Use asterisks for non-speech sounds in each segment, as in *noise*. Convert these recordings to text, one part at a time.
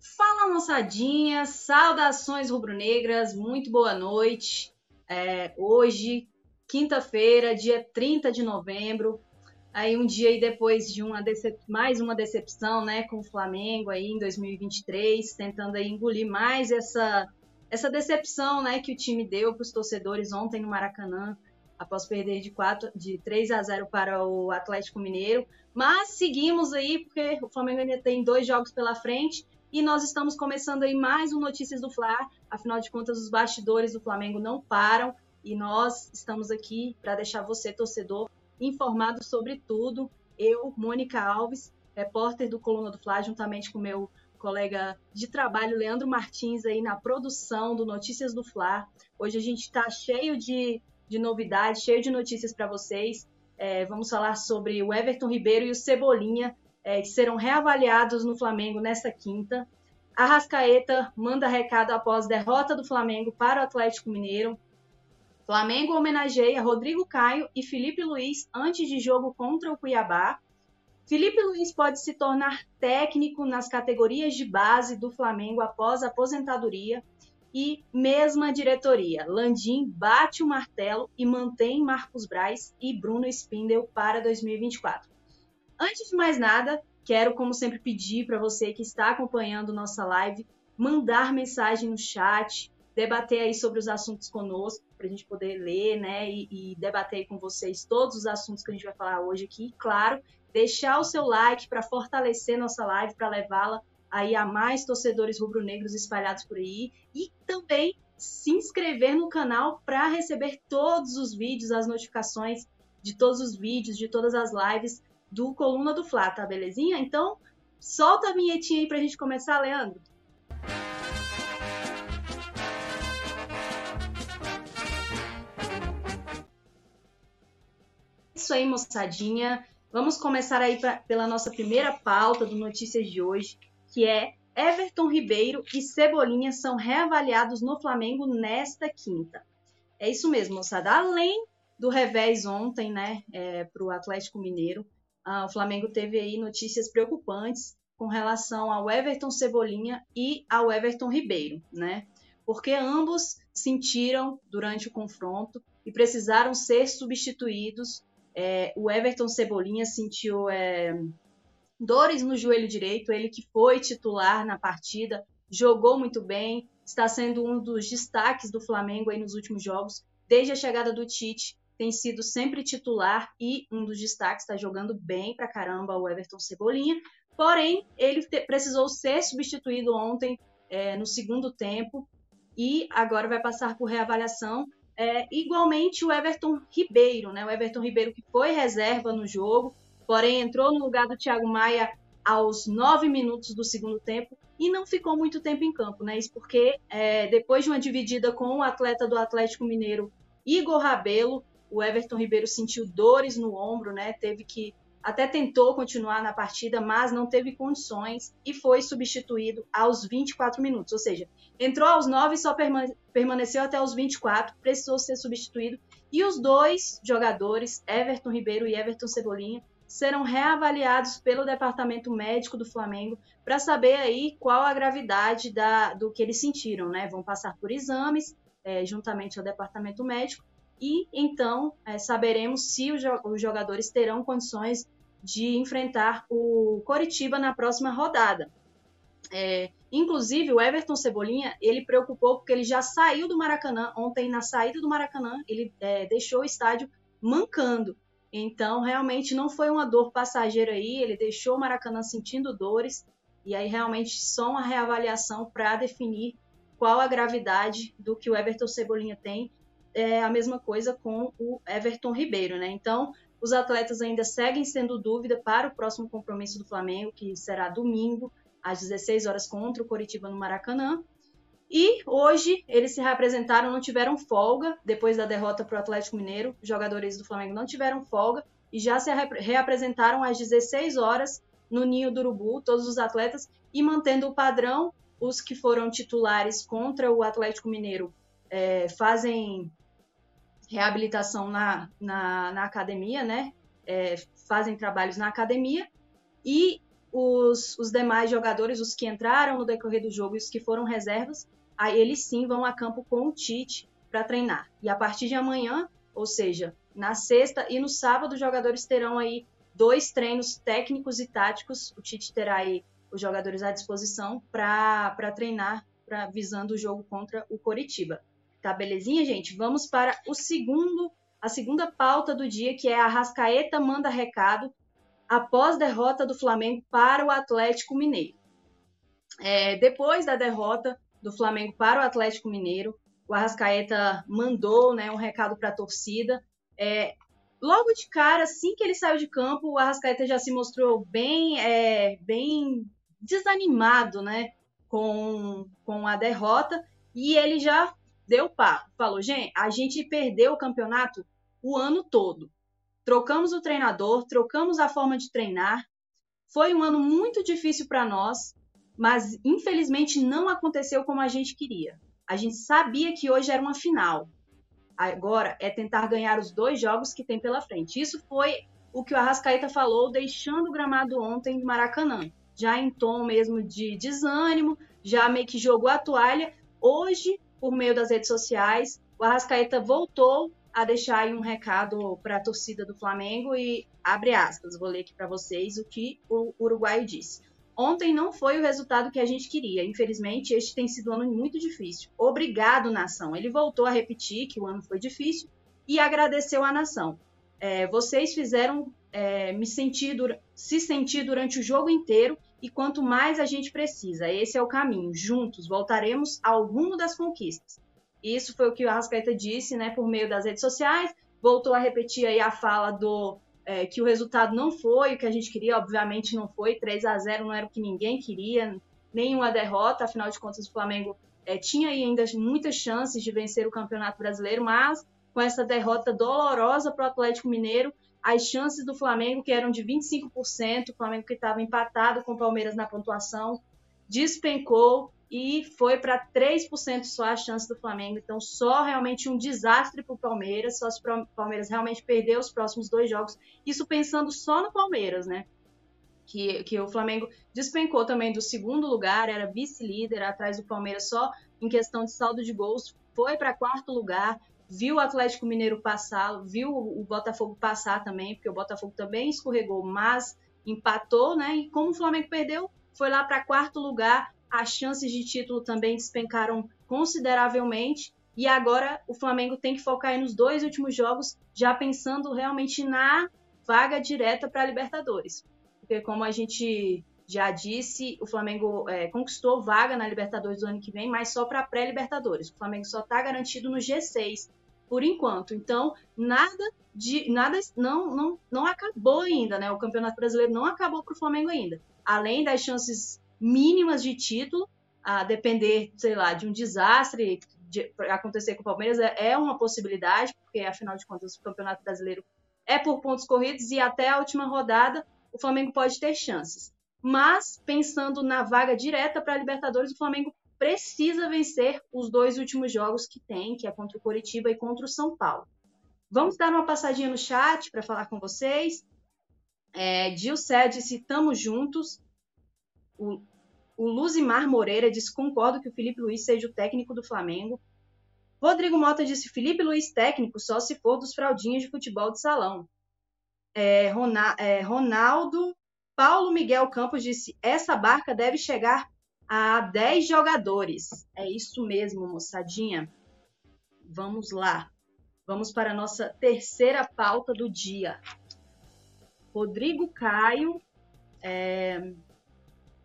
Fala moçadinha, saudações rubro-negras, muito boa noite. É, hoje, quinta-feira, dia 30 de novembro, aí um dia aí depois de uma mais uma decepção, né, com o Flamengo aí em 2023, tentando aí engolir mais essa essa decepção, né, que o time deu para os torcedores ontem no Maracanã, após perder de 4 de 3 a 0 para o Atlético Mineiro. Mas seguimos aí porque o Flamengo ainda tem dois jogos pela frente e nós estamos começando aí mais um Notícias do Fla. Afinal de contas, os bastidores do Flamengo não param e nós estamos aqui para deixar você, torcedor, informado sobre tudo. Eu, Mônica Alves, repórter do Coluna do Fla, juntamente com meu colega de trabalho, Leandro Martins, aí na produção do Notícias do Fla. Hoje a gente está cheio de, de novidades, cheio de notícias para vocês. É, vamos falar sobre o Everton Ribeiro e o Cebolinha, é, que serão reavaliados no Flamengo nesta quinta. A Rascaeta manda recado após derrota do Flamengo para o Atlético Mineiro. Flamengo homenageia Rodrigo Caio e Felipe Luiz antes de jogo contra o Cuiabá. Felipe Luiz pode se tornar técnico nas categorias de base do Flamengo após a aposentadoria e mesma diretoria. Landim bate o martelo e mantém Marcos Braz e Bruno Spindel para 2024. Antes de mais nada, quero, como sempre, pedir para você que está acompanhando nossa live, mandar mensagem no chat, debater aí sobre os assuntos conosco, para a gente poder ler, né, e, e debater com vocês todos os assuntos que a gente vai falar hoje aqui. E, claro, deixar o seu like para fortalecer nossa live, para levá-la aí a mais torcedores rubro-negros espalhados por aí e também se inscrever no canal para receber todos os vídeos, as notificações de todos os vídeos, de todas as lives do Coluna do Fla, tá belezinha? Então, solta a vinhetinha aí pra gente começar, Leandro. Isso aí, moçadinha. Vamos começar aí pra, pela nossa primeira pauta do Notícias de hoje, que é Everton Ribeiro e Cebolinha são reavaliados no Flamengo nesta quinta. É isso mesmo, moçada. Além do revés ontem, né, é, para o Atlético Mineiro, ah, o Flamengo teve aí notícias preocupantes com relação ao Everton Cebolinha e ao Everton Ribeiro, né? Porque ambos sentiram durante o confronto e precisaram ser substituídos. É, o Everton Cebolinha sentiu é, dores no joelho direito, ele que foi titular na partida, jogou muito bem, está sendo um dos destaques do Flamengo aí nos últimos jogos, desde a chegada do Tite tem sido sempre titular e um dos destaques, está jogando bem pra caramba o Everton Cebolinha. Porém, ele te, precisou ser substituído ontem é, no segundo tempo e agora vai passar por reavaliação. É, igualmente o Everton Ribeiro, né? O Everton Ribeiro que foi reserva no jogo, porém entrou no lugar do Thiago Maia aos nove minutos do segundo tempo e não ficou muito tempo em campo, né? Isso porque é, depois de uma dividida com o atleta do Atlético Mineiro, Igor Rabelo, o Everton Ribeiro sentiu dores no ombro, né? Teve que até tentou continuar na partida, mas não teve condições e foi substituído aos 24 minutos. Ou seja, entrou aos 9 e só permaneceu até os 24, precisou ser substituído. E os dois jogadores, Everton Ribeiro e Everton Cebolinha, serão reavaliados pelo departamento médico do Flamengo para saber aí qual a gravidade da, do que eles sentiram, né? Vão passar por exames é, juntamente ao departamento médico e então é, saberemos se os jogadores terão condições de enfrentar o Coritiba na próxima rodada. É, inclusive, o Everton Cebolinha, ele preocupou porque ele já saiu do Maracanã, ontem na saída do Maracanã, ele é, deixou o estádio mancando. Então, realmente não foi uma dor passageira aí, ele deixou o Maracanã sentindo dores, e aí realmente só uma reavaliação para definir qual a gravidade do que o Everton Cebolinha tem é a mesma coisa com o Everton Ribeiro, né? Então, os atletas ainda seguem sendo dúvida para o próximo compromisso do Flamengo, que será domingo, às 16 horas, contra o Coritiba no Maracanã. E hoje eles se reapresentaram, não tiveram folga depois da derrota para o Atlético Mineiro. Os jogadores do Flamengo não tiveram folga e já se reapresentaram às 16 horas no Ninho do Urubu, todos os atletas, e mantendo o padrão, os que foram titulares contra o Atlético Mineiro é, fazem reabilitação na, na, na academia, né? É, fazem trabalhos na academia e os, os demais jogadores, os que entraram no decorrer do jogo e os que foram reservas, aí eles sim vão a campo com o Tite para treinar. E a partir de amanhã, ou seja, na sexta e no sábado, os jogadores terão aí dois treinos técnicos e táticos. O Tite terá aí os jogadores à disposição para treinar, pra, visando o jogo contra o Coritiba. Tá belezinha, gente? Vamos para o segundo, a segunda pauta do dia, que é a Rascaeta manda recado após derrota do Flamengo para o Atlético Mineiro. É, depois da derrota do Flamengo para o Atlético Mineiro, o Arrascaeta mandou né, um recado para a torcida. É, logo de cara, assim que ele saiu de campo, o Arrascaeta já se mostrou bem, é, bem desanimado né, com, com a derrota e ele já deu papo. Falou, gente, a gente perdeu o campeonato o ano todo trocamos o treinador, trocamos a forma de treinar. Foi um ano muito difícil para nós, mas infelizmente não aconteceu como a gente queria. A gente sabia que hoje era uma final. Agora é tentar ganhar os dois jogos que tem pela frente. Isso foi o que o Arrascaeta falou, deixando o gramado ontem do Maracanã. Já em tom mesmo de desânimo, já meio que jogou a toalha. Hoje, por meio das redes sociais, o Arrascaeta voltou a deixar aí um recado para a torcida do Flamengo e abre aspas, vou ler aqui para vocês o que o uruguaio disse. Ontem não foi o resultado que a gente queria. Infelizmente, este tem sido um ano muito difícil. Obrigado, nação. Ele voltou a repetir que o ano foi difícil e agradeceu à nação. É, vocês fizeram é, me sentir, se sentir durante o jogo inteiro e quanto mais a gente precisa. Esse é o caminho. Juntos voltaremos ao rumo das conquistas. Isso foi o que o Arrascaeta disse, né, por meio das redes sociais. Voltou a repetir aí a fala do é, que o resultado não foi o que a gente queria, obviamente não foi. 3 a 0 não era o que ninguém queria, nenhuma derrota, afinal de contas o Flamengo é, tinha ainda muitas chances de vencer o Campeonato Brasileiro, mas com essa derrota dolorosa para o Atlético Mineiro, as chances do Flamengo, que eram de 25%, o Flamengo que estava empatado com o Palmeiras na pontuação, despencou e foi para 3% só a chance do Flamengo. Então, só realmente um desastre para o Palmeiras, só se o Palmeiras realmente perder os próximos dois jogos. Isso pensando só no Palmeiras, né? Que, que o Flamengo despencou também do segundo lugar, era vice-líder atrás do Palmeiras só em questão de saldo de gols, foi para quarto lugar, viu o Atlético Mineiro passar, viu o Botafogo passar também, porque o Botafogo também escorregou, mas empatou, né? E como o Flamengo perdeu, foi lá para quarto lugar as chances de título também despencaram consideravelmente. E agora o Flamengo tem que focar nos dois últimos jogos, já pensando realmente na vaga direta para a Libertadores. Porque, como a gente já disse, o Flamengo é, conquistou vaga na Libertadores do ano que vem, mas só para pré-Libertadores. O Flamengo só está garantido no G6 por enquanto. Então, nada de nada não, não, não acabou ainda, né? O Campeonato Brasileiro não acabou para o Flamengo ainda. Além das chances mínimas de título, a depender, sei lá, de um desastre de acontecer com o Palmeiras, é, é uma possibilidade, porque afinal de contas o Campeonato Brasileiro é por pontos corridos e até a última rodada o Flamengo pode ter chances. Mas, pensando na vaga direta para a Libertadores, o Flamengo precisa vencer os dois últimos jogos que tem, que é contra o Coritiba e contra o São Paulo. Vamos dar uma passadinha no chat para falar com vocês. É, disse, estamos juntos. O o Luzimar Moreira disse: concordo que o Felipe Luiz seja o técnico do Flamengo. Rodrigo Mota disse: Felipe Luiz técnico só se for dos fraldinhos de futebol de salão. É, é, Ronaldo Paulo Miguel Campos disse: essa barca deve chegar a 10 jogadores. É isso mesmo, moçadinha. Vamos lá. Vamos para a nossa terceira pauta do dia. Rodrigo Caio é,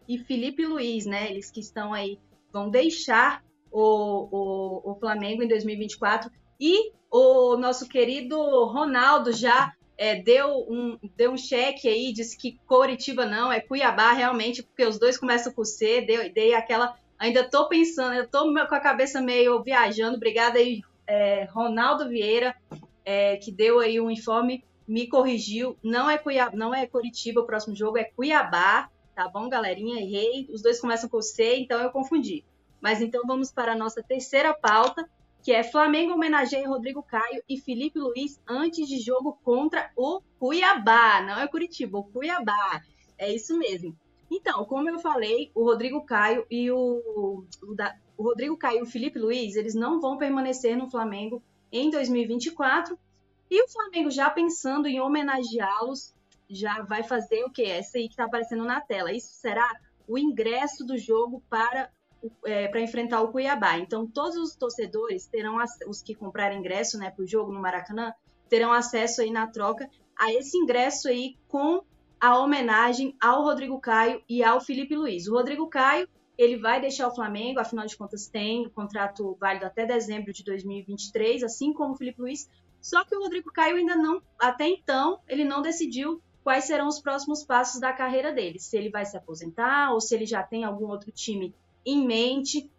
e Felipe Luiz, né? Eles que estão aí, vão deixar o, o, o Flamengo em 2024. E o nosso querido Ronaldo já é, deu, um, deu um cheque aí, disse que Coritiba não, é Cuiabá realmente, porque os dois começam com C, deu, dei aquela. Ainda tô pensando, eu tô com a cabeça meio viajando. Obrigada aí, é, Ronaldo Vieira, é, que deu aí um informe, me corrigiu. Não é Cuiabá, não é Coritiba o próximo jogo, é Cuiabá tá bom, galerinha? Errei. Os dois começam com C, então eu confundi. Mas então vamos para a nossa terceira pauta, que é Flamengo homenageia Rodrigo Caio e Felipe Luiz antes de jogo contra o Cuiabá. Não é Curitiba, o Cuiabá. É isso mesmo. Então, como eu falei, o Rodrigo Caio e o, o, da, o Rodrigo Caio e o Felipe Luiz, eles não vão permanecer no Flamengo em 2024. E o Flamengo já pensando em homenageá-los, já vai fazer o que? Essa aí que está aparecendo na tela. Isso será o ingresso do jogo para é, para enfrentar o Cuiabá. Então, todos os torcedores terão, os que comprarem ingresso né, para o jogo no Maracanã, terão acesso aí na troca a esse ingresso aí com a homenagem ao Rodrigo Caio e ao Felipe Luiz. O Rodrigo Caio, ele vai deixar o Flamengo, afinal de contas tem o contrato válido até dezembro de 2023, assim como o Felipe Luiz, só que o Rodrigo Caio ainda não, até então, ele não decidiu quais serão os próximos passos da carreira dele, se ele vai se aposentar ou se ele já tem algum outro time em mente.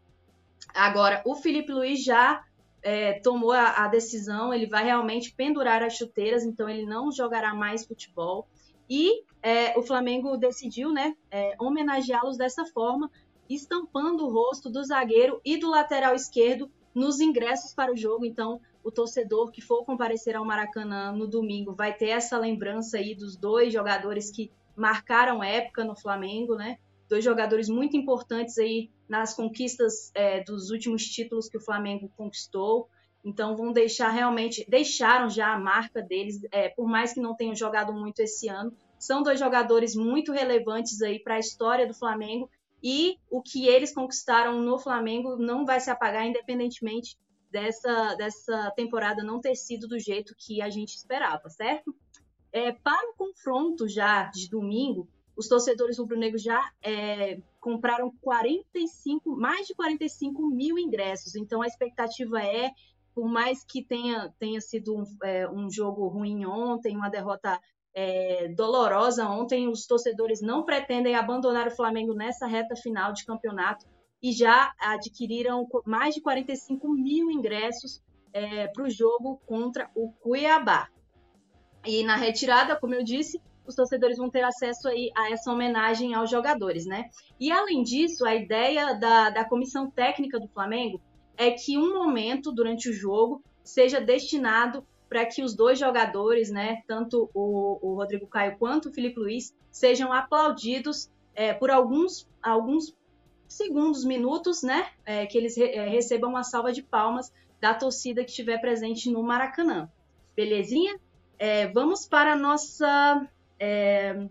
Agora, o Felipe Luiz já é, tomou a, a, decisão, ele vai realmente pendurar as chuteiras, então ele não jogará mais futebol. E é, o Flamengo decidiu né, é, homenageá-los dessa forma, estampando o rosto do zagueiro e do lateral esquerdo nos ingressos para o jogo. Então, o torcedor que for comparecer ao Maracanã no domingo vai ter essa lembrança aí dos dois jogadores que marcaram época no Flamengo, né? Dois jogadores muito importantes aí nas conquistas é, dos últimos títulos que o Flamengo conquistou. Então vão deixar realmente, deixaram já a marca deles, é, por mais que não tenham jogado muito esse ano. São dois jogadores muito relevantes aí para a história do Flamengo e o que eles conquistaram no Flamengo não vai se apagar independentemente dessa, dessa temporada não ter sido do jeito que a gente esperava, certo? É, para o confronto já de domingo, os torcedores rubro-negros já é, compraram 45, mais de 45 mil ingressos. Então a expectativa é, por mais que tenha, tenha sido um, é, um jogo ruim ontem, uma derrota é, dolorosa ontem, os torcedores não pretendem abandonar o Flamengo nessa reta final de campeonato e já adquiriram mais de 45 mil ingressos é, para o jogo contra o Cuiabá. E na retirada, como eu disse, os torcedores vão ter acesso aí a essa homenagem aos jogadores, né? E além disso, a ideia da, da comissão técnica do Flamengo é que um momento durante o jogo seja destinado para que os dois jogadores, né, tanto o, o, Rodrigo Caio quanto o Felipe Luiz, sejam aplaudidos é, por alguns, alguns segundos, minutos, né, é, que eles re, é, recebam uma salva de palmas da torcida que estiver presente no Maracanã. Belezinha? É, vamos para a nossa é...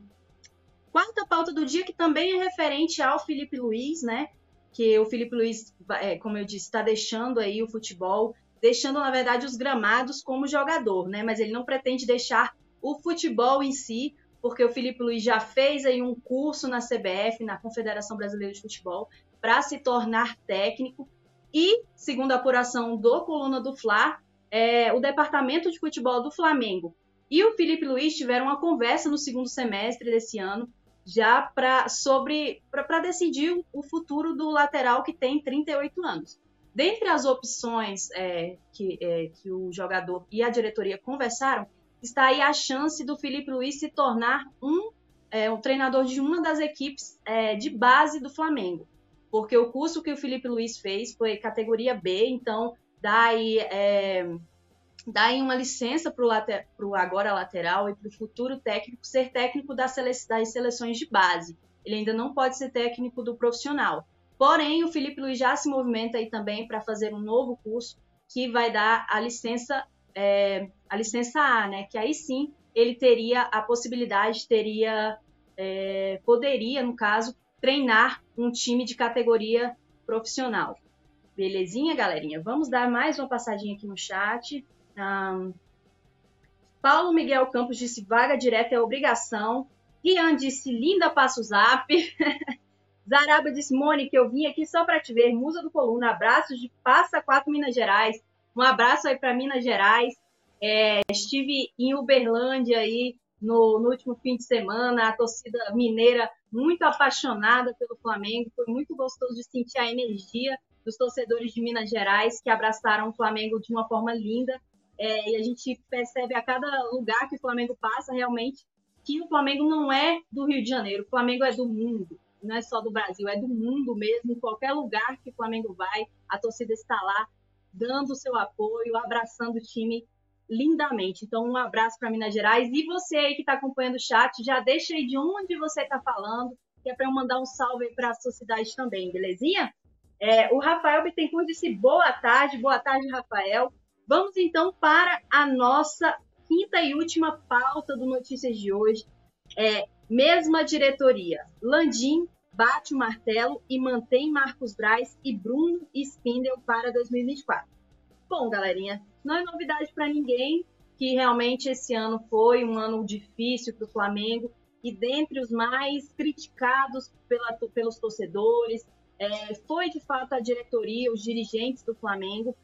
Quarta pauta do dia, que também é referente ao Felipe Luiz, né? Que o Felipe Luiz, é, como eu disse, está deixando aí o futebol, deixando, na verdade, os gramados como jogador, né? Mas ele não pretende deixar o futebol em si, porque o Felipe Luiz já fez aí um curso na CBF, na Confederação Brasileira de Futebol, para se tornar técnico. E, segundo a apuração do Coluna do Fla, é, o Departamento de Futebol do Flamengo e o Felipe Luiz tiveram uma conversa no segundo semestre desse ano já para sobre para decidir o futuro do lateral que tem 38 anos. Dentre as opções é, que, é, que o jogador e a diretoria conversaram, está aí a chance do Felipe Luiz se tornar um, é, um treinador de uma das equipes é, de base do Flamengo. Porque o curso que o Felipe Luiz fez foi categoria B, então dá aí dá uma licença para o agora lateral e para o futuro técnico ser técnico das, sele das seleções de base. Ele ainda não pode ser técnico do profissional. Porém, o Felipe Luiz já se movimenta aí também para fazer um novo curso que vai dar a licença, é, a licença A, né? Que aí sim ele teria a possibilidade, teria, é, poderia, no caso, treinar um time de categoria profissional. Belezinha, galerinha? Vamos dar mais uma passadinha aqui no chat. Paulo Miguel Campos disse vaga direta é obrigação. Rian disse linda passa o zap. *laughs* Zaraba disse Mônica, eu vim aqui só para te ver. Musa do Coluna, abraços de Passa Quatro Minas Gerais. Um abraço aí para Minas Gerais. É, estive em Uberlândia aí no, no, último fim de semana, a torcida mineira muito apaixonada pelo Flamengo. Foi muito gostoso de sentir a energia dos torcedores de Minas Gerais que abraçaram o Flamengo de uma forma linda. É, e a gente percebe a cada lugar que o Flamengo passa realmente que o Flamengo não é do Rio de Janeiro, o Flamengo é do mundo, não é só do Brasil, é do mundo mesmo. Em qualquer lugar que o Flamengo vai, a torcida está lá dando o seu apoio, abraçando o time lindamente. Então, um abraço para Minas Gerais. E você aí que está acompanhando o chat, já deixa aí de onde você está falando, que é para eu mandar um salve para a sociedade também, belezinha? É, o Rafael Bittencourt disse boa tarde, boa tarde, Rafael. Vamos então para a nossa quinta e última pauta do Notícias de hoje. É, mesma diretoria. Landim bate o martelo e mantém Marcos Braz e Bruno Spindel para 2024. Bom, galerinha, não é novidade para ninguém que realmente esse ano foi um ano difícil para o Flamengo e dentre os mais criticados pela, pelos torcedores, é, foi de fato a diretoria, os dirigentes do Flamengo.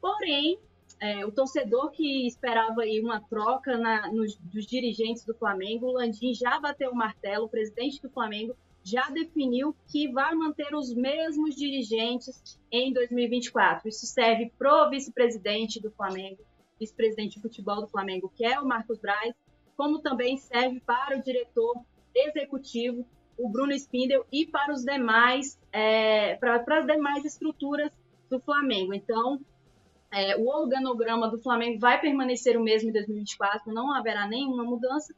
Porém, é, o torcedor que esperava aí uma troca na, nos, dos dirigentes do Flamengo, o Landim já bateu o martelo, o presidente do Flamengo já definiu que vai manter os mesmos dirigentes em 2024. Isso serve para o vice-presidente do Flamengo, vice-presidente de futebol do Flamengo, que é o Marcos Braz, como também serve para o diretor executivo, o Bruno Spindel, e para os demais, é, para, para as demais estruturas do Flamengo. Então, é, o organograma do Flamengo vai permanecer o mesmo em 2024, não haverá nenhuma mudança.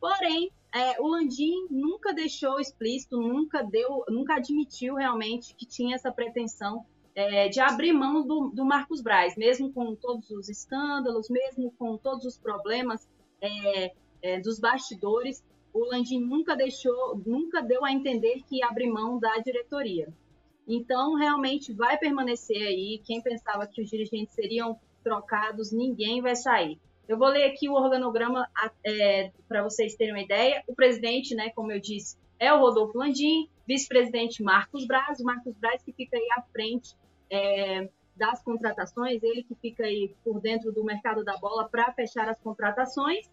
Porém, é, o Landim nunca deixou explícito, nunca deu, nunca admitiu realmente que tinha essa pretensão é, de abrir mão do, do, Marcos Braz, mesmo com todos os escândalos, mesmo com todos os problemas é, é, dos bastidores, o Landim nunca deixou, nunca deu a entender que ia abrir mão da diretoria. Então, realmente vai permanecer aí. Quem pensava que os dirigentes seriam trocados, ninguém vai sair. Eu vou ler aqui o organograma é, para vocês terem uma ideia. O presidente, né, como eu disse, é o Rodolfo Landim, vice-presidente Marcos Braz, o Marcos Braz que fica aí à frente é, das contratações, ele que fica aí por dentro do mercado da bola para fechar as contratações.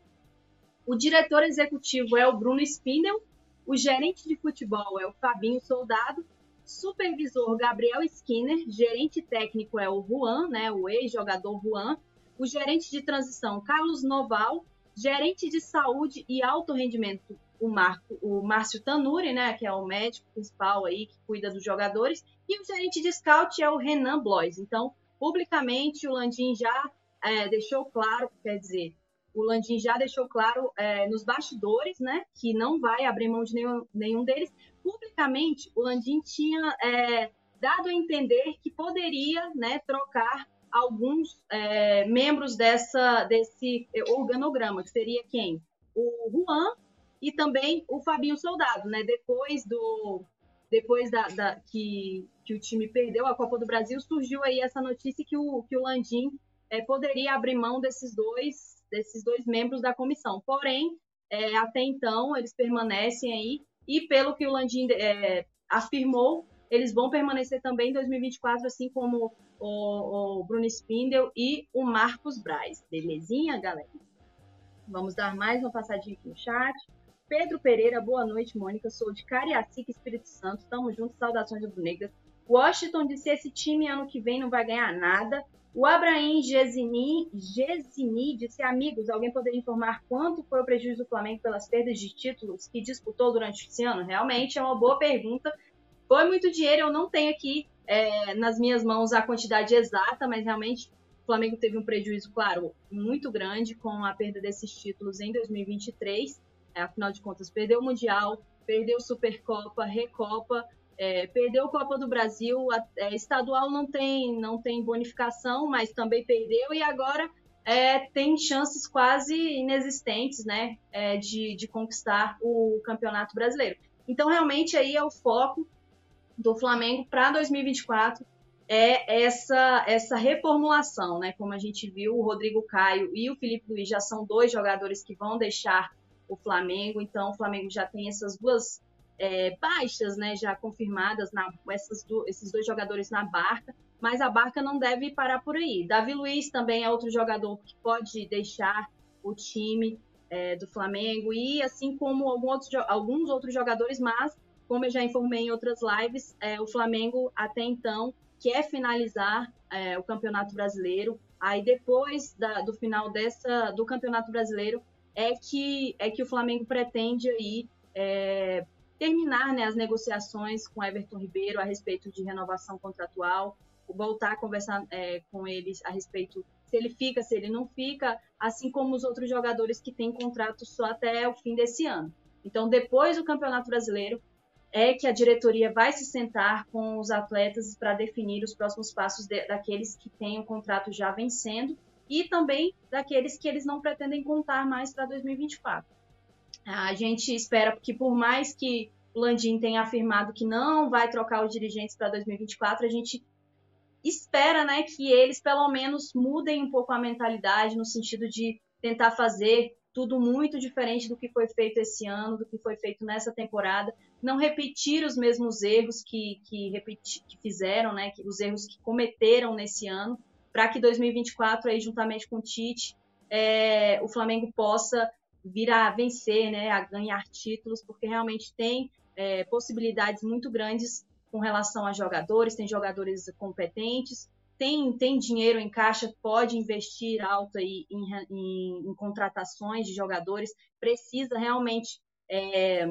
O diretor executivo é o Bruno Spindel, o gerente de futebol é o Fabinho Soldado, supervisor Gabriel Skinner, gerente técnico é o Juan, né, o ex-jogador Juan, o gerente de transição Carlos Noval, gerente de saúde e alto rendimento o, Marco, o Márcio Tanuri, né, que é o médico principal aí que cuida dos jogadores, e o gerente de scout é o Renan Blois. Então, publicamente, o Landim já é, deixou claro, quer dizer, o Landim já deixou claro é, nos bastidores, né, que não vai abrir mão de nenhum, nenhum deles. Publicamente, o Landim tinha é, dado a entender que poderia, né, trocar alguns é, membros dessa, desse organograma, que seria quem? O Juan e também o Fabinho Soldado, né? Depois do depois da, da, que, que o time perdeu a Copa do Brasil, surgiu aí essa notícia que o, que o Landim é, poderia abrir mão desses dois, desses dois membros da comissão. Porém, é, até então, eles permanecem aí, e pelo que o Landim é, afirmou, eles vão permanecer também em 2024, assim como o, o Bruno Spindel e o Marcos Braz. Belezinha, galera? Vamos dar mais uma passadinha aqui no chat. Pedro Pereira, boa noite, Mônica. Sou de Cariacica, Espírito Santo. Tamo juntos, saudações do Negras. Washington disse: esse time ano que vem não vai ganhar nada. O Abraham Gesini, Gesini disse: Amigos, alguém poderia informar quanto foi o prejuízo do Flamengo pelas perdas de títulos que disputou durante esse ano? Realmente é uma boa pergunta. Foi muito dinheiro, eu não tenho aqui é, nas minhas mãos a quantidade exata, mas realmente o Flamengo teve um prejuízo, claro, muito grande com a perda desses títulos em 2023. É, afinal de contas, perdeu o Mundial, perdeu Supercopa, Recopa, é, perdeu Copa do Brasil, a, é, estadual não tem, não tem bonificação, mas também perdeu e agora é, tem chances quase inexistentes né, é, de, de conquistar o Campeonato Brasileiro. Então, realmente, aí é o foco do Flamengo para 2024 é essa essa reformulação, né? Como a gente viu, o Rodrigo Caio e o Felipe Luiz já são dois jogadores que vão deixar o Flamengo, então o Flamengo já tem essas duas é, baixas, né? Já confirmadas na do, esses dois jogadores na barca, mas a barca não deve parar por aí. Davi Luiz também é outro jogador que pode deixar o time é, do Flamengo e assim como outro, alguns outros jogadores, mas como eu já informei em outras lives, é, o Flamengo até então quer finalizar é, o Campeonato Brasileiro. Aí depois da, do final dessa do Campeonato Brasileiro é que é que o Flamengo pretende aí é, terminar né, as negociações com Everton Ribeiro a respeito de renovação contratual, voltar a conversar é, com eles a respeito se ele fica, se ele não fica, assim como os outros jogadores que têm contrato só até o fim desse ano. Então, depois do Campeonato Brasileiro, é que a diretoria vai se sentar com os atletas para definir os próximos passos de, daqueles que têm o contrato já vencendo e também daqueles que eles não pretendem contar mais para 2024. A gente espera que, por mais que o Landim tenha afirmado que não vai trocar os dirigentes para 2024, a gente espera né, que eles, pelo menos, mudem um pouco a mentalidade no sentido de tentar fazer tudo muito diferente do que foi feito esse ano, do que foi feito nessa temporada, não repetir os mesmos erros que, que, repeti, que fizeram, né, que, os erros que cometeram nesse ano, para que 2024, aí, juntamente com o Tite, é, o Flamengo possa vir a vencer, né, a ganhar títulos, porque realmente tem é, possibilidades muito grandes com relação a jogadores, tem jogadores competentes, tem, tem dinheiro em caixa, pode investir alto aí em, em, em contratações de jogadores, precisa realmente é,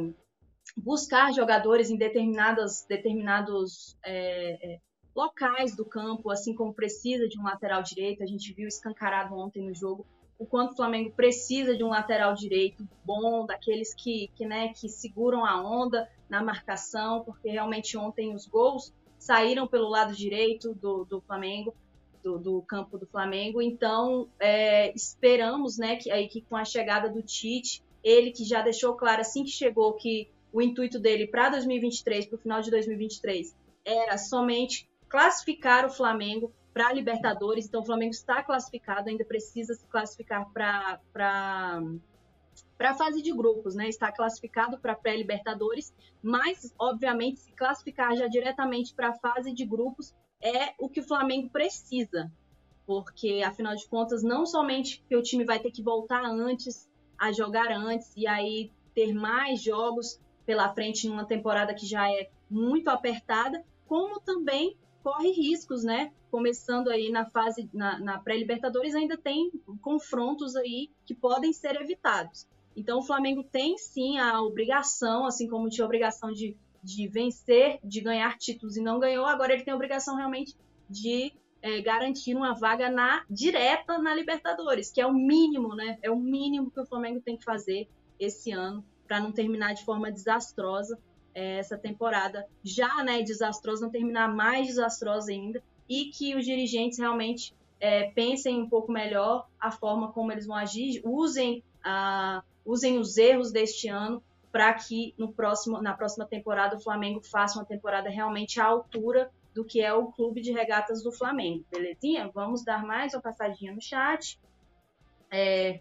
buscar jogadores em determinadas, determinados é, é, locais do campo, assim como precisa de um lateral direito. A gente viu escancarado ontem no jogo o quanto o Flamengo precisa de um lateral direito bom, daqueles que, que, né, que seguram a onda na marcação, porque realmente ontem os gols saíram pelo lado direito do, do Flamengo, do, do, campo do Flamengo. Então, é, esperamos né, que, aí, que com a chegada do Tite, ele que já deixou claro assim que chegou que o intuito dele para 2023, para o final de 2023, era somente classificar o Flamengo para a Libertadores. Então, o Flamengo está classificado, ainda precisa se classificar para para a fase de grupos, né? Está classificado para pré-Libertadores, mas obviamente se classificar já diretamente para a fase de grupos é o que o Flamengo precisa, porque afinal de contas não somente que o time vai ter que voltar antes a jogar antes e aí ter mais jogos pela frente numa temporada que já é muito apertada, como também corre riscos, né? Começando aí na fase, na, na pré-Libertadores, ainda tem confrontos aí que podem ser evitados. Então, o Flamengo tem sim a obrigação, assim como tinha a obrigação de, de vencer, de ganhar títulos e não ganhou, agora ele tem a obrigação realmente de é, garantir uma vaga na direta na Libertadores, que é o mínimo, né? É o mínimo que o Flamengo tem que fazer esse ano para não terminar de forma desastrosa é, essa temporada. Já, né, desastrosa, não terminar mais desastrosa ainda e que os dirigentes realmente é, pensem um pouco melhor a forma como eles vão agir, usem, a, usem os erros deste ano para que no próximo, na próxima temporada o Flamengo faça uma temporada realmente à altura do que é o clube de regatas do Flamengo, belezinha? Vamos dar mais uma passadinha no chat. É,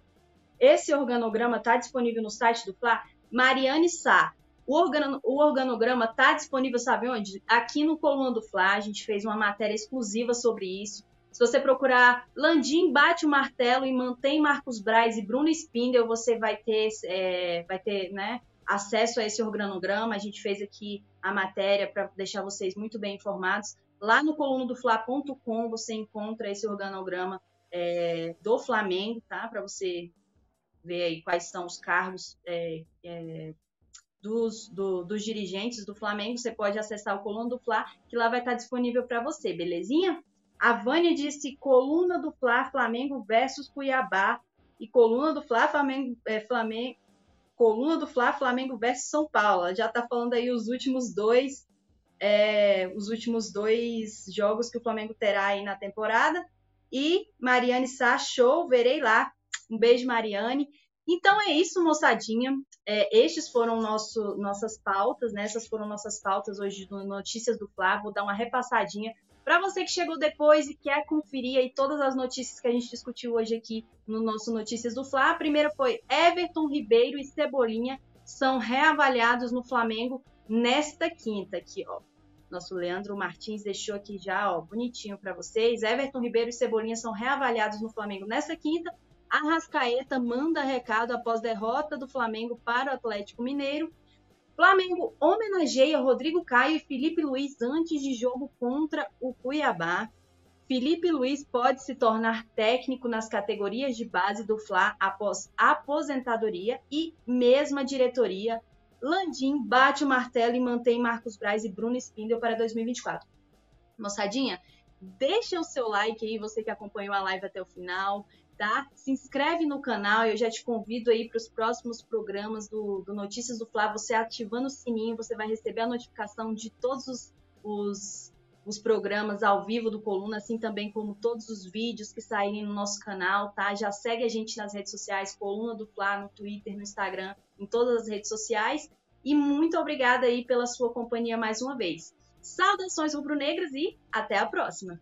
esse organograma está disponível no site do Fla. Mariane Sá. O, o organograma está disponível, sabe onde? Aqui no Coluna do Fla, a gente fez uma matéria exclusiva sobre isso. Se você procurar Landim bate o martelo e mantém Marcos Braz e Bruno Spindel, você vai ter, é, vai ter né, acesso a esse organograma. A gente fez aqui a matéria para deixar vocês muito bem informados. Lá no colunadofla.com você encontra esse organograma é, do Flamengo, tá? Para você ver aí quais são os cargos é, é, dos, do, dos dirigentes do Flamengo, você pode acessar o Coluna do Fla, que lá vai estar disponível para você, belezinha? A Vânia disse Coluna do Fla, Flamengo versus Cuiabá. E Coluna do Fla, Flamengo, é, Flamengo Coluna do Fla, Flamengo versus São Paulo. Já está falando aí os últimos dois é, os últimos dois jogos que o Flamengo terá aí na temporada. E Mariane Sá, show, verei lá. Um beijo, Mariane. Então é isso, moçadinha. É, estes foram nosso, nossas pautas, né? Essas foram nossas pautas hoje do Notícias do Flávio. Vou dar uma repassadinha. Para você que chegou depois e quer conferir aí todas as notícias que a gente discutiu hoje aqui no nosso Notícias do Fla, a primeira foi Everton Ribeiro e Cebolinha são reavaliados no Flamengo nesta quinta aqui, ó. Nosso Leandro Martins deixou aqui já, ó, bonitinho para vocês. Everton Ribeiro e Cebolinha são reavaliados no Flamengo nesta quinta Arrascaeta manda recado após derrota do Flamengo para o Atlético Mineiro. Flamengo homenageia Rodrigo Caio e Felipe Luiz antes de jogo contra o Cuiabá. Felipe Luiz pode se tornar técnico nas categorias de base do Fla após aposentadoria e mesma diretoria. Landim bate o martelo e mantém Marcos Braz e Bruno Spindel para 2024. Moçadinha, deixa o seu like aí, você que acompanhou a live até o final. Tá? Se inscreve no canal, eu já te convido aí para os próximos programas do, do Notícias do Fla. Você ativando o sininho, você vai receber a notificação de todos os, os, os programas ao vivo do Coluna, assim também como todos os vídeos que saírem no nosso canal, tá? Já segue a gente nas redes sociais, Coluna do Fla, no Twitter, no Instagram, em todas as redes sociais. E muito obrigada aí pela sua companhia mais uma vez. Saudações rubro-negras e até a próxima!